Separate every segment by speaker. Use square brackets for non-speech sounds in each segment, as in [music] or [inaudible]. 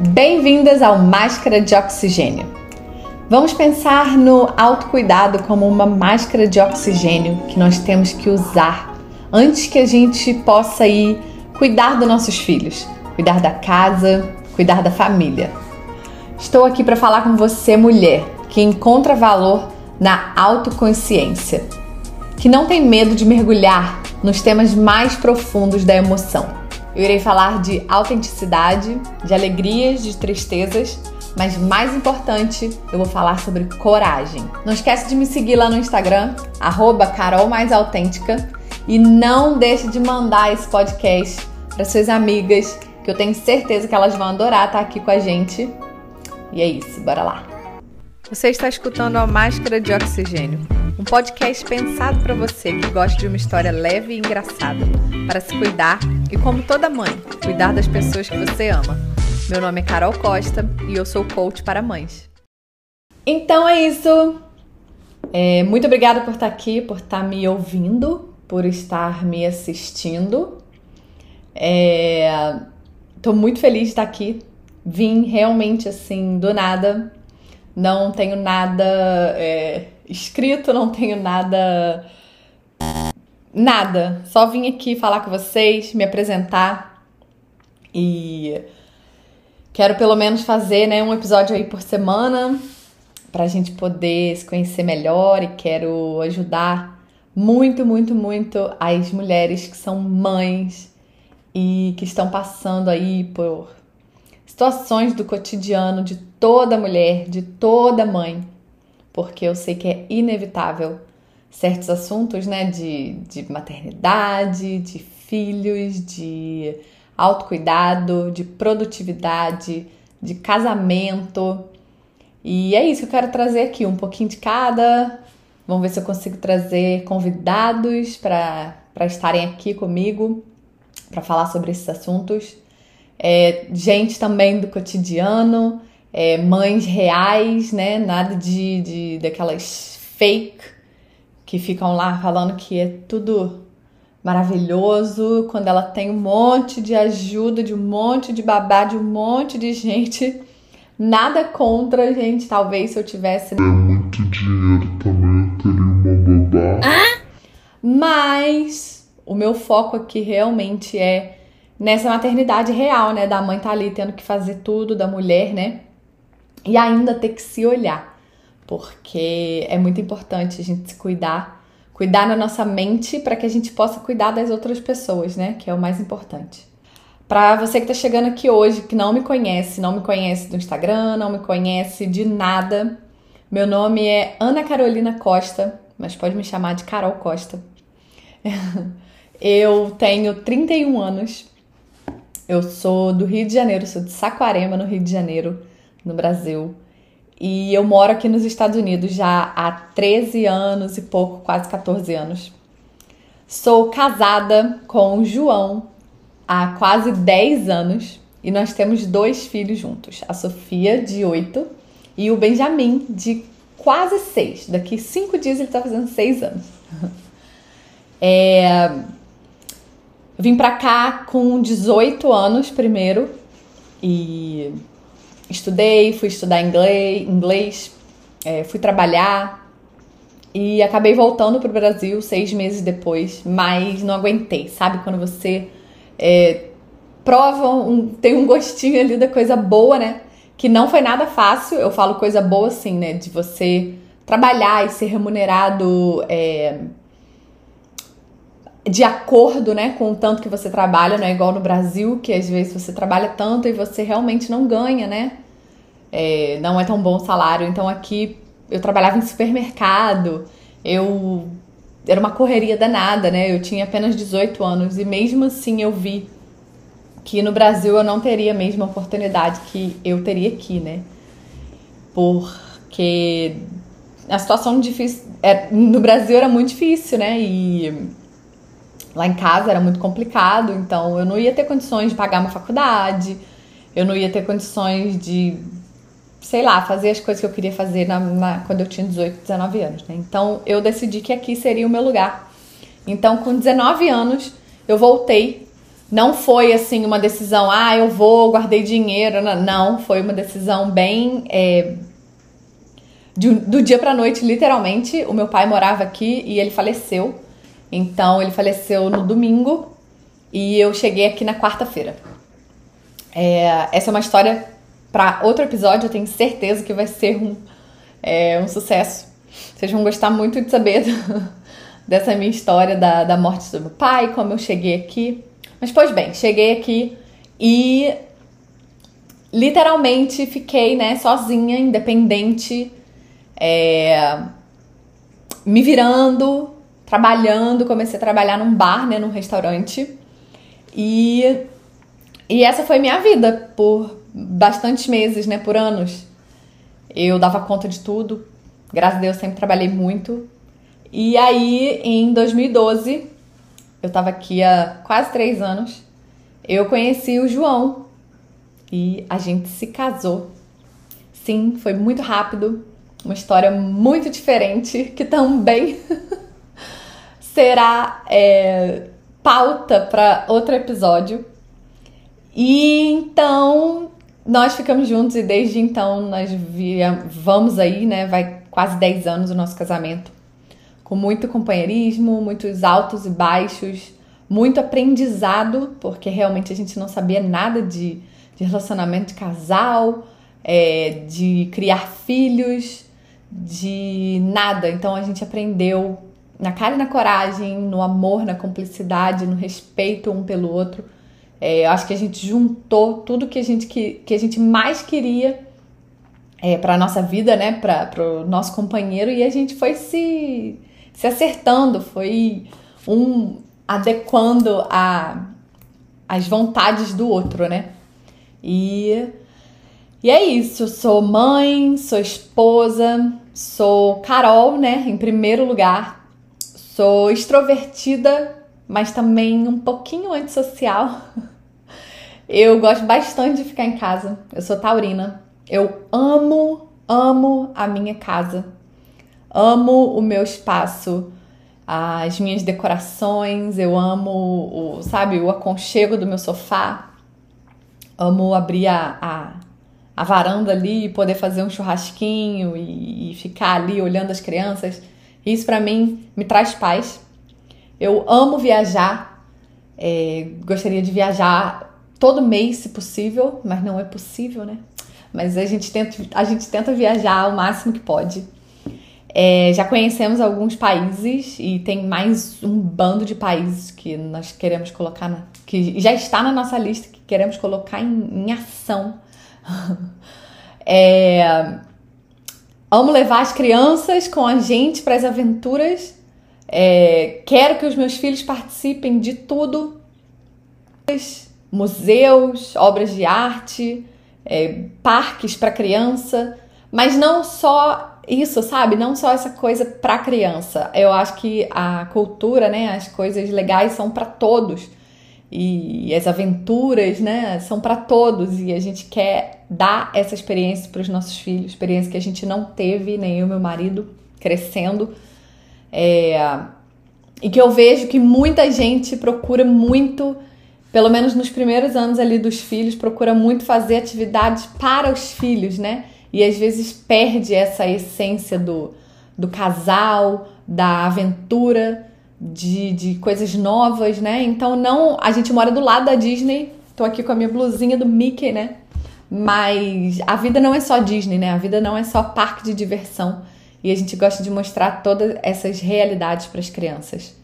Speaker 1: Bem-vindas ao Máscara de Oxigênio. Vamos pensar no autocuidado como uma máscara de oxigênio que nós temos que usar antes que a gente possa ir cuidar dos nossos filhos, cuidar da casa, cuidar da família. Estou aqui para falar com você, mulher, que encontra valor na autoconsciência, que não tem medo de mergulhar nos temas mais profundos da emoção eu irei falar de autenticidade, de alegrias, de tristezas, mas mais importante, eu vou falar sobre coragem. Não esquece de me seguir lá no Instagram, @carolmaisautêntica e não deixe de mandar esse podcast para suas amigas, que eu tenho certeza que elas vão adorar estar aqui com a gente. E é isso, bora lá. Você está escutando a Máscara de Oxigênio um podcast pensado para você que gosta de uma história leve e engraçada, para se cuidar e, como toda mãe, cuidar das pessoas que você ama. Meu nome é Carol Costa e eu sou coach para mães. Então é isso. É, muito obrigada por estar aqui, por estar me ouvindo, por estar me assistindo. Estou é, muito feliz de estar aqui. Vim realmente assim do nada. Não tenho nada. É, escrito, não tenho nada. Nada. Só vim aqui falar com vocês, me apresentar e quero pelo menos fazer né, um episódio aí por semana para a gente poder se conhecer melhor e quero ajudar muito, muito, muito as mulheres que são mães e que estão passando aí por situações do cotidiano de toda mulher, de toda mãe porque eu sei que é inevitável certos assuntos, né, de, de maternidade, de filhos, de autocuidado, de produtividade, de casamento. E é isso que eu quero trazer aqui, um pouquinho de cada. Vamos ver se eu consigo trazer convidados para estarem aqui comigo para falar sobre esses assuntos. É, gente também do cotidiano, é, mães reais, né? Nada de, de daquelas fake que ficam lá falando que é tudo maravilhoso quando ela tem um monte de ajuda, de um monte de babá, de um monte de gente. Nada contra, gente. Talvez se eu tivesse.
Speaker 2: É muito dinheiro também, eu teria uma babá.
Speaker 1: Ah? Mas o meu foco aqui realmente é nessa maternidade real, né? Da mãe tá ali tendo que fazer tudo, da mulher, né? E ainda ter que se olhar, porque é muito importante a gente se cuidar, cuidar na nossa mente para que a gente possa cuidar das outras pessoas, né? Que é o mais importante. Para você que está chegando aqui hoje, que não me conhece, não me conhece do Instagram, não me conhece de nada, meu nome é Ana Carolina Costa, mas pode me chamar de Carol Costa. [laughs] Eu tenho 31 anos. Eu sou do Rio de Janeiro, sou de Saquarema, no Rio de Janeiro no Brasil. E eu moro aqui nos Estados Unidos já há 13 anos e pouco, quase 14 anos. Sou casada com o João há quase 10 anos e nós temos dois filhos juntos: a Sofia, de 8, e o Benjamin, de quase 6. Daqui 5 dias ele está fazendo 6 anos. [laughs] É... Vim pra cá com 18 anos primeiro e estudei, fui estudar inglês, inglês é, fui trabalhar e acabei voltando para o Brasil seis meses depois, mas não aguentei, sabe? Quando você é, prova, um, tem um gostinho ali da coisa boa, né? Que não foi nada fácil, eu falo coisa boa assim, né? De você trabalhar e ser remunerado é, de acordo, né, com o tanto que você trabalha, não é igual no Brasil, que às vezes você trabalha tanto e você realmente não ganha, né? É, não é tão bom o salário. Então aqui eu trabalhava em supermercado, eu era uma correria danada, né? Eu tinha apenas 18 anos e mesmo assim eu vi que no Brasil eu não teria a mesma oportunidade que eu teria aqui, né? Porque a situação difícil é, no Brasil era muito difícil, né? E Lá em casa era muito complicado, então eu não ia ter condições de pagar uma faculdade, eu não ia ter condições de, sei lá, fazer as coisas que eu queria fazer na, na, quando eu tinha 18, 19 anos, né? Então eu decidi que aqui seria o meu lugar. Então, com 19 anos, eu voltei não foi assim uma decisão, ah, eu vou, guardei dinheiro. Não, foi uma decisão bem. É, de, do dia pra noite, literalmente. O meu pai morava aqui e ele faleceu. Então, ele faleceu no domingo e eu cheguei aqui na quarta-feira. É, essa é uma história para outro episódio, eu tenho certeza que vai ser um, é, um sucesso. Vocês vão gostar muito de saber [laughs] dessa minha história da, da morte do meu pai, como eu cheguei aqui. Mas, pois bem, cheguei aqui e literalmente fiquei, né, sozinha, independente, é, me virando, trabalhando. Comecei a trabalhar num bar, né, num restaurante. E, e essa foi minha vida por bastantes meses, né, por anos. Eu dava conta de tudo. Graças a Deus sempre trabalhei muito. E aí, em 2012, eu tava aqui há quase três anos, eu conheci o João e a gente se casou. Sim, foi muito rápido, uma história muito diferente que também [laughs] será é, pauta para outro episódio. E então nós ficamos juntos e desde então nós via, vamos aí, né? Vai quase 10 anos o nosso casamento com muito companheirismo, muitos altos e baixos, muito aprendizado, porque realmente a gente não sabia nada de, de relacionamento de casal, é, de criar filhos, de nada. Então a gente aprendeu na cara e na coragem, no amor, na cumplicidade, no respeito um pelo outro. É, eu acho que a gente juntou tudo que a gente, que, que a gente mais queria é, para nossa vida, né, para o nosso companheiro, e a gente foi se se acertando, foi um adequando a, as vontades do outro, né? E, e é isso, eu sou mãe, sou esposa, sou Carol, né? Em primeiro lugar, sou extrovertida, mas também um pouquinho antissocial. [laughs] Eu gosto bastante de ficar em casa. Eu sou taurina. Eu amo, amo a minha casa. Amo o meu espaço, as minhas decorações, eu amo o, sabe, o aconchego do meu sofá. Amo abrir a, a, a varanda ali e poder fazer um churrasquinho e, e ficar ali olhando as crianças. Isso para mim me traz paz. Eu amo viajar. É, gostaria de viajar todo mês, se possível, mas não é possível, né? Mas a gente tenta, a gente tenta viajar o máximo que pode. É, já conhecemos alguns países e tem mais um bando de países que nós queremos colocar, na, que já está na nossa lista, que queremos colocar em, em ação. [laughs] é, amo levar as crianças com a gente para as aventuras. É, quero que os meus filhos participem de tudo: museus, obras de arte, é, parques para criança, mas não só isso, sabe? Não só essa coisa para criança. Eu acho que a cultura, né, as coisas legais são para todos. E as aventuras, né, são para todos e a gente quer dar essa experiência para os nossos filhos, experiência que a gente não teve, nem eu meu marido crescendo. É... E que eu vejo que muita gente procura muito, pelo menos nos primeiros anos ali dos filhos, procura muito fazer atividades para os filhos, né? e às vezes perde essa essência do, do casal, da aventura, de, de coisas novas, né? Então não, a gente mora do lado da Disney. Tô aqui com a minha blusinha do Mickey, né? Mas a vida não é só Disney, né? A vida não é só parque de diversão. E a gente gosta de mostrar todas essas realidades para as crianças.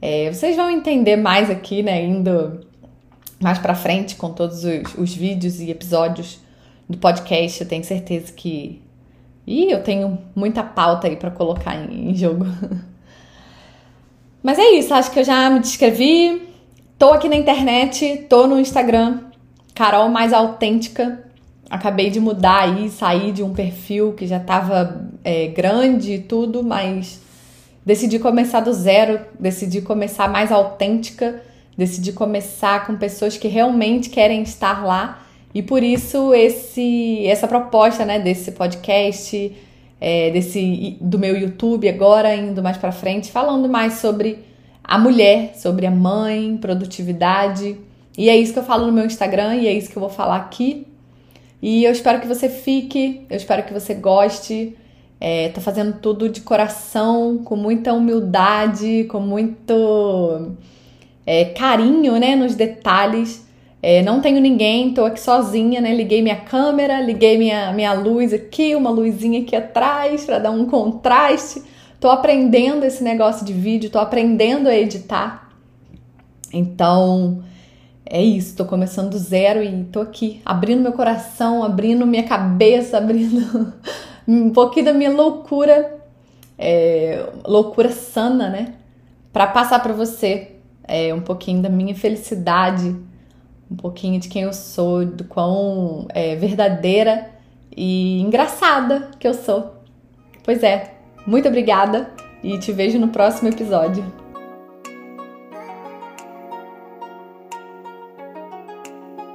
Speaker 1: É, vocês vão entender mais aqui, né? Indo mais para frente com todos os, os vídeos e episódios do podcast, eu tenho certeza que. E eu tenho muita pauta aí para colocar em, em jogo. [laughs] Mas é isso, acho que eu já me descrevi. Tô aqui na internet, tô no Instagram, Carol Mais Autêntica. Acabei de mudar aí, sair de um perfil que já tava é, grande e tudo, mas decidi começar do zero, decidi começar mais autêntica, decidi começar com pessoas que realmente querem estar lá e por isso esse essa proposta, né, desse podcast, é, desse do meu YouTube agora indo mais para frente, falando mais sobre a mulher, sobre a mãe, produtividade, E é isso que eu falo no meu Instagram e é isso que eu vou falar aqui. E eu espero que você fique, eu espero que você goste. É, tô fazendo tudo de coração, com muita humildade, com muito é, carinho, né, nos detalhes. É, não tenho ninguém, tô aqui sozinha, né? Liguei minha câmera, liguei minha, minha luz aqui, uma luzinha aqui atrás para dar um contraste. Tô aprendendo esse negócio de vídeo, tô aprendendo a editar. Então, é isso, tô começando do zero e tô aqui, abrindo meu coração, abrindo minha cabeça, [laughs] abrindo um pouquinho da minha loucura, é, loucura sana, né? Para passar para você é, um pouquinho da minha felicidade, um pouquinho de quem eu sou, do quão é, verdadeira e engraçada que eu sou. Pois é, muito obrigada e te vejo no próximo episódio.